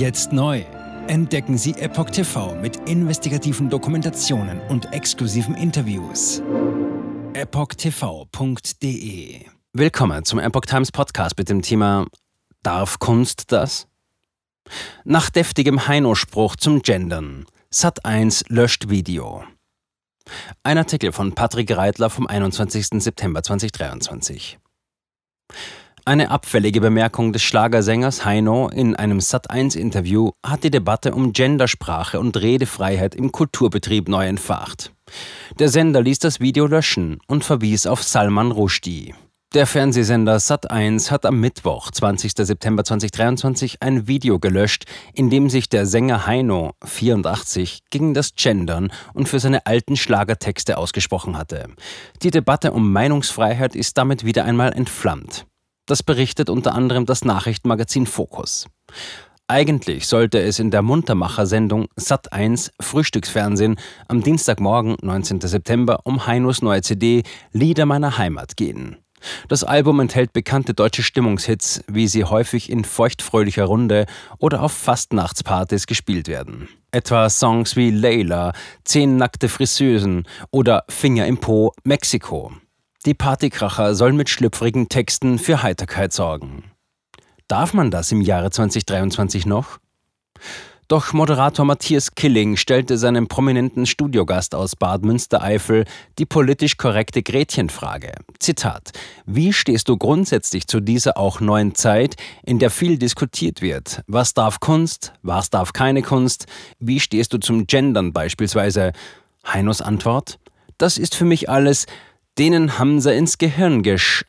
Jetzt neu. Entdecken Sie Epoch TV mit investigativen Dokumentationen und exklusiven Interviews. EpochTV.de Willkommen zum Epoch Times Podcast mit dem Thema Darf Kunst das? Nach deftigem Heino-Spruch zum Gendern. Sat1 löscht Video. Ein Artikel von Patrick Reitler vom 21. September 2023. Eine abfällige Bemerkung des Schlagersängers Heino in einem Sat1-Interview hat die Debatte um Gendersprache und Redefreiheit im Kulturbetrieb neu entfacht. Der Sender ließ das Video löschen und verwies auf Salman Rushdie. Der Fernsehsender Sat1 hat am Mittwoch, 20. September 2023, ein Video gelöscht, in dem sich der Sänger Heino, 84, gegen das Gendern und für seine alten Schlagertexte ausgesprochen hatte. Die Debatte um Meinungsfreiheit ist damit wieder einmal entflammt. Das berichtet unter anderem das Nachrichtenmagazin Focus. Eigentlich sollte es in der Muntermacher-Sendung Sat1 Frühstücksfernsehen am Dienstagmorgen, 19. September, um Heinos neue CD Lieder meiner Heimat gehen. Das Album enthält bekannte deutsche Stimmungshits, wie sie häufig in feuchtfröhlicher Runde oder auf Fastnachtspartys gespielt werden. Etwa Songs wie Layla, Zehn nackte Friseusen oder Finger im Po, Mexiko. Die Partykracher sollen mit schlüpfrigen Texten für Heiterkeit sorgen. Darf man das im Jahre 2023 noch? Doch Moderator Matthias Killing stellte seinem prominenten Studiogast aus Bad Münstereifel die politisch korrekte Gretchenfrage. Zitat: Wie stehst du grundsätzlich zu dieser auch neuen Zeit, in der viel diskutiert wird? Was darf Kunst? Was darf keine Kunst? Wie stehst du zum Gendern beispielsweise? Heinos Antwort: Das ist für mich alles, denen haben sie ins Gehirn gesch,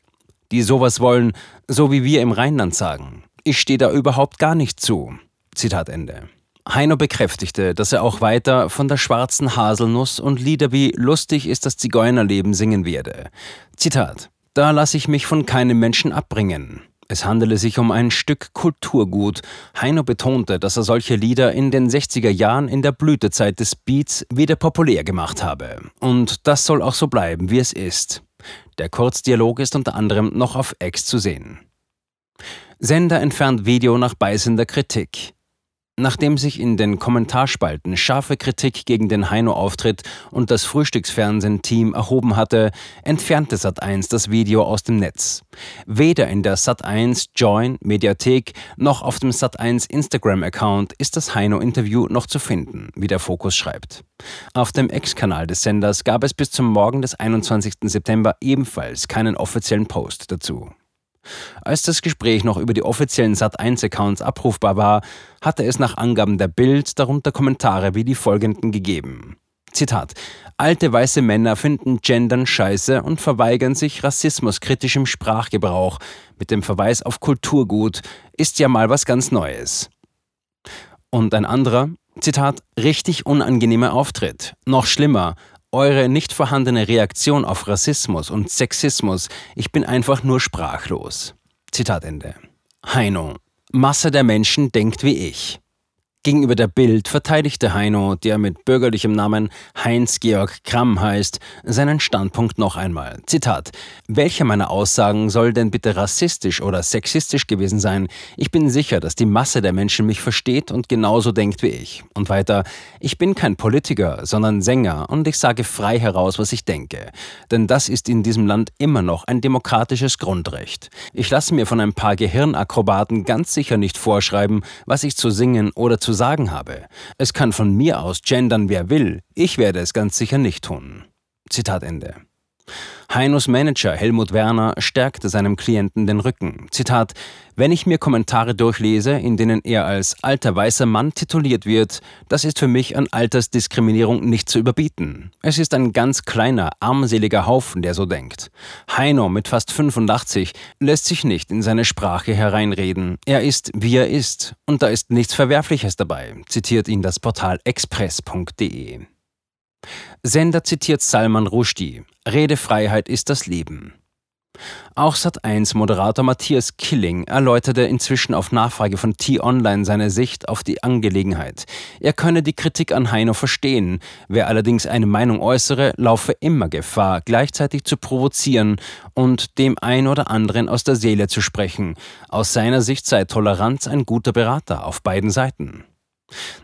die sowas wollen, so wie wir im Rheinland sagen. Ich stehe da überhaupt gar nicht zu. Zitat Ende. Heino bekräftigte, dass er auch weiter von der schwarzen Haselnuss und Lieder wie Lustig ist das Zigeunerleben singen werde. Zitat: Da lasse ich mich von keinem Menschen abbringen. Es handele sich um ein Stück Kulturgut. Heino betonte, dass er solche Lieder in den 60er Jahren in der Blütezeit des Beats wieder populär gemacht habe. Und das soll auch so bleiben, wie es ist. Der Kurzdialog ist unter anderem noch auf X zu sehen. Sender entfernt Video nach beißender Kritik. Nachdem sich in den Kommentarspalten scharfe Kritik gegen den Heino-Auftritt und das Frühstücksfernsehen-Team erhoben hatte, entfernte Sat1 das Video aus dem Netz. Weder in der Sat1 Join Mediathek noch auf dem Sat1 Instagram-Account ist das Heino-Interview noch zu finden, wie der Fokus schreibt. Auf dem Ex-Kanal des Senders gab es bis zum Morgen des 21. September ebenfalls keinen offiziellen Post dazu. Als das Gespräch noch über die offiziellen Sat1-Accounts abrufbar war, hatte es nach Angaben der Bild darunter Kommentare wie die folgenden gegeben. Zitat: Alte weiße Männer finden Gendern scheiße und verweigern sich rassismuskritischem Sprachgebrauch mit dem Verweis auf Kulturgut, ist ja mal was ganz Neues. Und ein anderer, Zitat, richtig unangenehmer Auftritt. Noch schlimmer, eure nicht vorhandene Reaktion auf Rassismus und Sexismus, ich bin einfach nur sprachlos. Zitat Ende. Heino. Masse der Menschen denkt wie ich. Gegenüber der Bild verteidigte Heino, der mit bürgerlichem Namen Heinz-Georg Kramm heißt, seinen Standpunkt noch einmal. Zitat: Welcher meiner Aussagen soll denn bitte rassistisch oder sexistisch gewesen sein? Ich bin sicher, dass die Masse der Menschen mich versteht und genauso denkt wie ich. Und weiter: Ich bin kein Politiker, sondern Sänger und ich sage frei heraus, was ich denke. Denn das ist in diesem Land immer noch ein demokratisches Grundrecht. Ich lasse mir von ein paar Gehirnakrobaten ganz sicher nicht vorschreiben, was ich zu singen oder zu zu sagen habe. Es kann von mir aus gendern, wer will. Ich werde es ganz sicher nicht tun. Zitat Ende. Heinos Manager Helmut Werner stärkte seinem Klienten den Rücken. Zitat: Wenn ich mir Kommentare durchlese, in denen er als alter weißer Mann tituliert wird, das ist für mich an Altersdiskriminierung nicht zu überbieten. Es ist ein ganz kleiner, armseliger Haufen, der so denkt. Heino mit fast 85 lässt sich nicht in seine Sprache hereinreden. Er ist, wie er ist, und da ist nichts Verwerfliches dabei, zitiert ihn das Portal express.de. Sender zitiert Salman Rushdie. Redefreiheit ist das Leben. Auch Sat1-Moderator Matthias Killing erläuterte inzwischen auf Nachfrage von T-Online seine Sicht auf die Angelegenheit. Er könne die Kritik an Heino verstehen. Wer allerdings eine Meinung äußere, laufe immer Gefahr, gleichzeitig zu provozieren und dem ein oder anderen aus der Seele zu sprechen. Aus seiner Sicht sei Toleranz ein guter Berater auf beiden Seiten.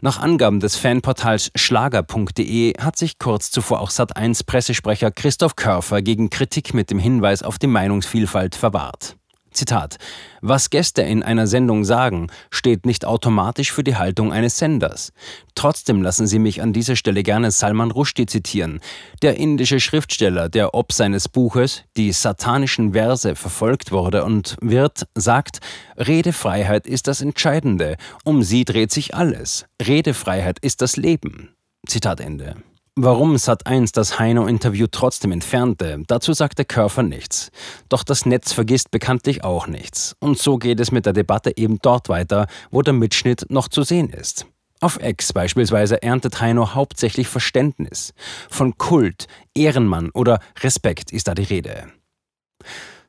Nach Angaben des Fanportals schlager.de hat sich kurz zuvor auch Sat1 Pressesprecher Christoph Körfer gegen Kritik mit dem Hinweis auf die Meinungsvielfalt verwahrt. Zitat: Was Gäste in einer Sendung sagen, steht nicht automatisch für die Haltung eines Senders. Trotzdem lassen Sie mich an dieser Stelle gerne Salman Rushdie zitieren, der indische Schriftsteller, der ob seines Buches die satanischen Verse verfolgt wurde und wird, sagt, Redefreiheit ist das Entscheidende, um sie dreht sich alles. Redefreiheit ist das Leben. Zitat Ende. Warum Sat1 das Heino-Interview trotzdem entfernte, dazu sagte Körfer nichts. Doch das Netz vergisst bekanntlich auch nichts. Und so geht es mit der Debatte eben dort weiter, wo der Mitschnitt noch zu sehen ist. Auf X beispielsweise erntet Heino hauptsächlich Verständnis. Von Kult, Ehrenmann oder Respekt ist da die Rede.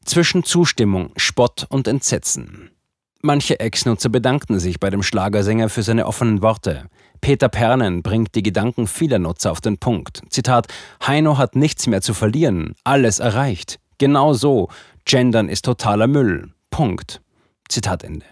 Zwischen Zustimmung, Spott und Entsetzen. Manche Ex-Nutzer bedankten sich bei dem Schlagersänger für seine offenen Worte. Peter Pernen bringt die Gedanken vieler Nutzer auf den Punkt. Zitat: Heino hat nichts mehr zu verlieren, alles erreicht. Genau so. Gendern ist totaler Müll. Punkt. Zitat Ende.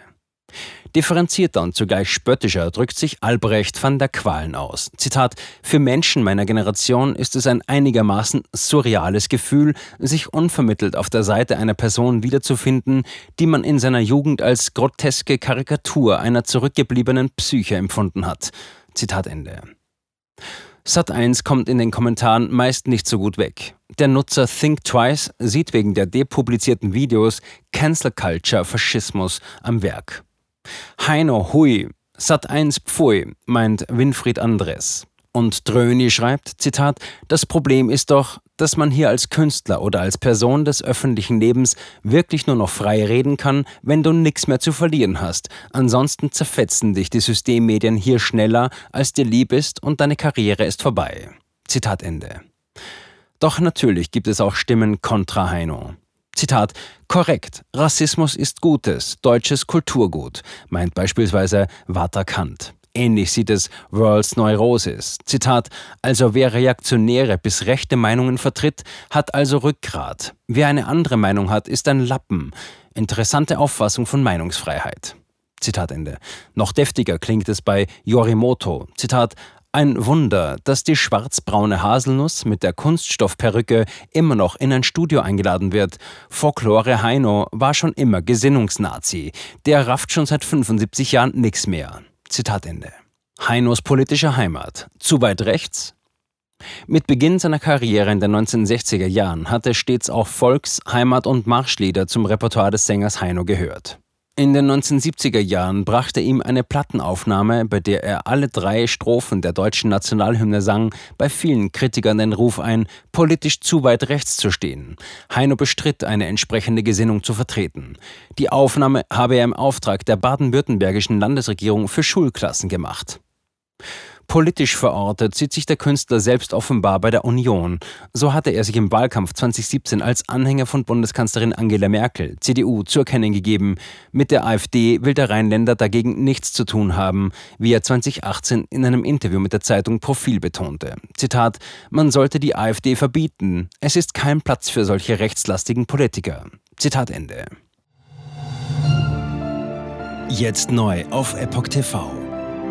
Differenzierter und zugleich spöttischer drückt sich Albrecht van der Qualen aus. Zitat: Für Menschen meiner Generation ist es ein einigermaßen surreales Gefühl, sich unvermittelt auf der Seite einer Person wiederzufinden, die man in seiner Jugend als groteske Karikatur einer zurückgebliebenen Psyche empfunden hat. Zitat Ende. Sat1 kommt in den Kommentaren meist nicht so gut weg. Der Nutzer Think Twice sieht wegen der depublizierten Videos Cancel Culture Faschismus am Werk. Heino Hui, Sat 1 Pfui, meint Winfried Andres. Und Dröni schreibt, Zitat, das Problem ist doch, dass man hier als Künstler oder als Person des öffentlichen Lebens wirklich nur noch frei reden kann, wenn du nichts mehr zu verlieren hast. Ansonsten zerfetzen dich die Systemmedien hier schneller, als dir lieb ist und deine Karriere ist vorbei. Zitat Ende. Doch natürlich gibt es auch Stimmen kontra Heino. Zitat, korrekt, Rassismus ist Gutes, deutsches Kulturgut, meint beispielsweise Walter Kant. Ähnlich sieht es World's Neurosis. Zitat, also wer reaktionäre bis rechte Meinungen vertritt, hat also Rückgrat. Wer eine andere Meinung hat, ist ein Lappen. Interessante Auffassung von Meinungsfreiheit. Zitat Ende. Noch deftiger klingt es bei Yorimoto. Zitat, ein Wunder, dass die schwarzbraune Haselnuss mit der Kunststoffperücke immer noch in ein Studio eingeladen wird. Folklore Heino war schon immer Gesinnungsnazi. Der rafft schon seit 75 Jahren nichts mehr. Zitat Ende. Heinos politische Heimat. Zu weit rechts? Mit Beginn seiner Karriere in den 1960er Jahren hat er stets auch Volks-, Heimat- und Marschlieder zum Repertoire des Sängers Heino gehört. In den 1970er Jahren brachte ihm eine Plattenaufnahme, bei der er alle drei Strophen der deutschen Nationalhymne sang, bei vielen Kritikern den Ruf ein, politisch zu weit rechts zu stehen. Heino bestritt, eine entsprechende Gesinnung zu vertreten. Die Aufnahme habe er im Auftrag der baden-württembergischen Landesregierung für Schulklassen gemacht. Politisch verortet sieht sich der Künstler selbst offenbar bei der Union. So hatte er sich im Wahlkampf 2017 als Anhänger von Bundeskanzlerin Angela Merkel, CDU, zu erkennen gegeben. Mit der AfD will der Rheinländer dagegen nichts zu tun haben, wie er 2018 in einem Interview mit der Zeitung Profil betonte. Zitat: Man sollte die AfD verbieten. Es ist kein Platz für solche rechtslastigen Politiker. Zitat Ende. Jetzt neu auf Epoch TV.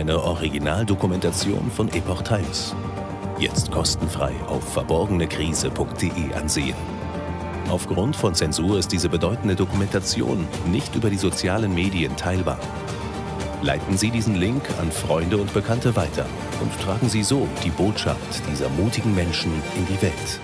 Eine Originaldokumentation von Epoch Times. Jetzt kostenfrei auf verborgenekrise.de ansehen. Aufgrund von Zensur ist diese bedeutende Dokumentation nicht über die sozialen Medien teilbar. Leiten Sie diesen Link an Freunde und Bekannte weiter und tragen Sie so die Botschaft dieser mutigen Menschen in die Welt.